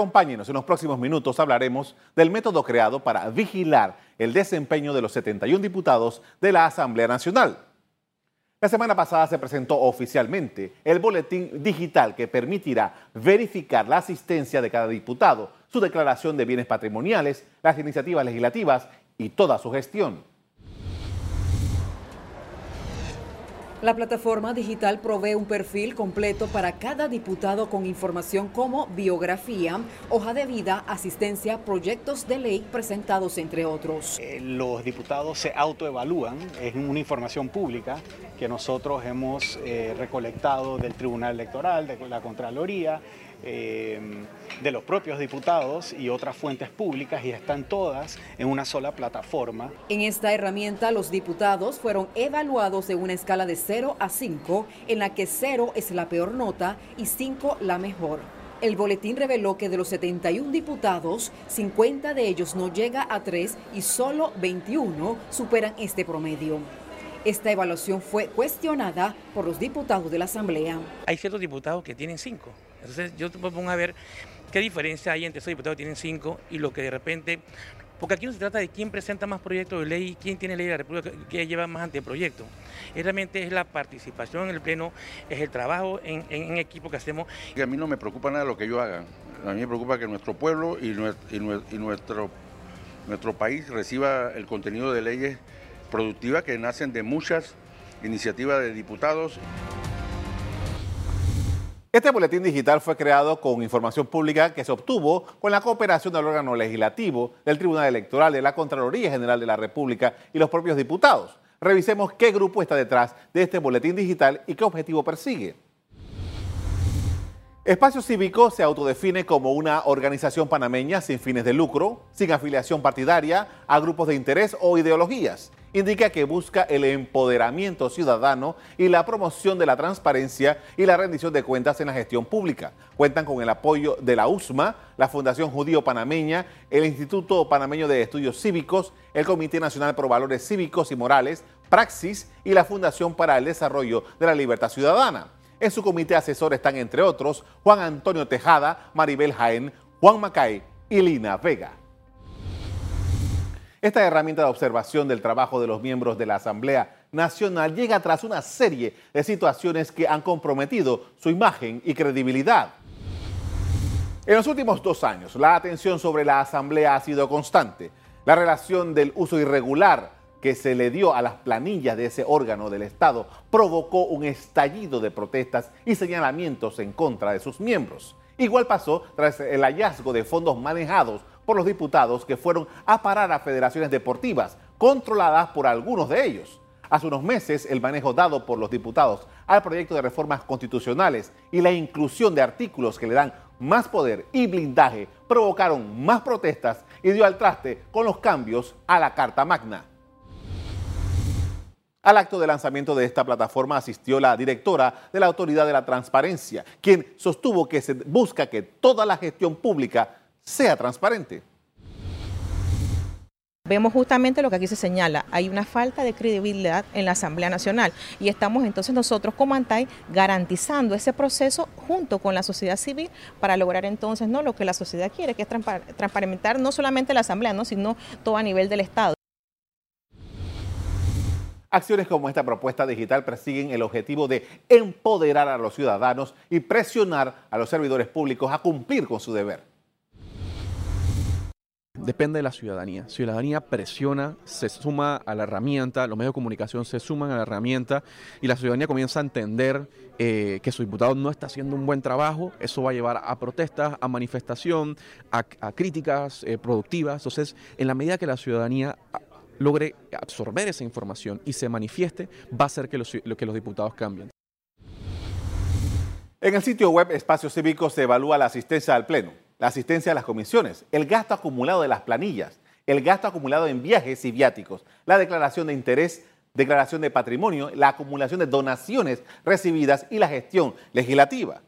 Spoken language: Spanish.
Acompáñenos, en los próximos minutos hablaremos del método creado para vigilar el desempeño de los 71 diputados de la Asamblea Nacional. La semana pasada se presentó oficialmente el boletín digital que permitirá verificar la asistencia de cada diputado, su declaración de bienes patrimoniales, las iniciativas legislativas y toda su gestión. La plataforma digital provee un perfil completo para cada diputado con información como biografía, hoja de vida, asistencia, proyectos de ley presentados, entre otros. Eh, los diputados se autoevalúan, es una información pública que nosotros hemos eh, recolectado del Tribunal Electoral, de la Contraloría, Em, de los propios diputados y otras fuentes públicas y están todas en una sola plataforma. En esta herramienta los diputados fueron evaluados en una escala de 0 a 5, en la que 0 es la peor nota y 5 la mejor. El boletín reveló que de los 71 diputados, 50 de ellos no llega a 3 y solo 21 superan este promedio. Esta evaluación fue cuestionada por los diputados de la Asamblea. Hay ciertos diputados que tienen 5 entonces yo me pongo a ver qué diferencia hay entre esos diputados que tienen cinco y lo que de repente... Porque aquí no se trata de quién presenta más proyectos de ley, quién tiene ley de la República que lleva más anteproyectos. Es realmente es la participación en el Pleno, es el trabajo en, equipo que hacemos. a mí no me preocupa nada lo que yo haga. A mí me preocupa que nuestro pueblo y, nuestro, nuestro país reciba el contenido de leyes productivas que nacen de muchas iniciativas de diputados. Este boletín digital fue creado con información pública que se obtuvo con la cooperación del órgano legislativo, del Tribunal Electoral, de la Contraloría General de la República y los propios diputados. Revisemos qué grupo está detrás de este boletín digital y qué objetivo persigue. Espacio Cívico se autodefine como una organización panameña sin fines de lucro, sin afiliación partidaria a grupos de interés o ideologías indica que busca el empoderamiento ciudadano y la promoción de la transparencia y la rendición de cuentas en la gestión pública. Cuentan con el apoyo de la USMA, la Fundación Judío Panameña, el Instituto Panameño de Estudios Cívicos, el Comité Nacional Pro Valores Cívicos y Morales, Praxis y la Fundación para el Desarrollo de la Libertad Ciudadana. En su comité asesor están, entre otros, Juan Antonio Tejada, Maribel Jaén, Juan Macay y Lina Vega. Esta herramienta de observación del trabajo de los miembros de la Asamblea Nacional llega tras una serie de situaciones que han comprometido su imagen y credibilidad. En los últimos dos años, la atención sobre la Asamblea ha sido constante. La relación del uso irregular que se le dio a las planillas de ese órgano del Estado provocó un estallido de protestas y señalamientos en contra de sus miembros. Igual pasó tras el hallazgo de fondos manejados por los diputados que fueron a parar a federaciones deportivas, controladas por algunos de ellos. Hace unos meses, el manejo dado por los diputados al proyecto de reformas constitucionales y la inclusión de artículos que le dan más poder y blindaje provocaron más protestas y dio al traste con los cambios a la Carta Magna. Al acto de lanzamiento de esta plataforma asistió la directora de la Autoridad de la Transparencia, quien sostuvo que se busca que toda la gestión pública sea transparente. Vemos justamente lo que aquí se señala, hay una falta de credibilidad en la Asamblea Nacional y estamos entonces nosotros como ANTAI garantizando ese proceso junto con la sociedad civil para lograr entonces no lo que la sociedad quiere, que es transparentar no solamente la Asamblea, ¿no? sino todo a nivel del Estado. Acciones como esta propuesta digital persiguen el objetivo de empoderar a los ciudadanos y presionar a los servidores públicos a cumplir con su deber depende de la ciudadanía. Ciudadanía presiona, se suma a la herramienta, los medios de comunicación se suman a la herramienta y la ciudadanía comienza a entender eh, que su diputado no está haciendo un buen trabajo. Eso va a llevar a protestas, a manifestación, a, críticas eh, productivas. Entonces, en la medida que la ciudadanía logre absorber esa información y se manifieste, va a hacer que los, que los diputados cambien. En el sitio web Espacio Cívico se evalúa la asistencia al Pleno la asistencia a las comisiones, el gasto acumulado de las planillas, el gasto acumulado en viajes y viáticos, la declaración de interés, declaración de patrimonio, la acumulación de donaciones recibidas y la gestión legislativa.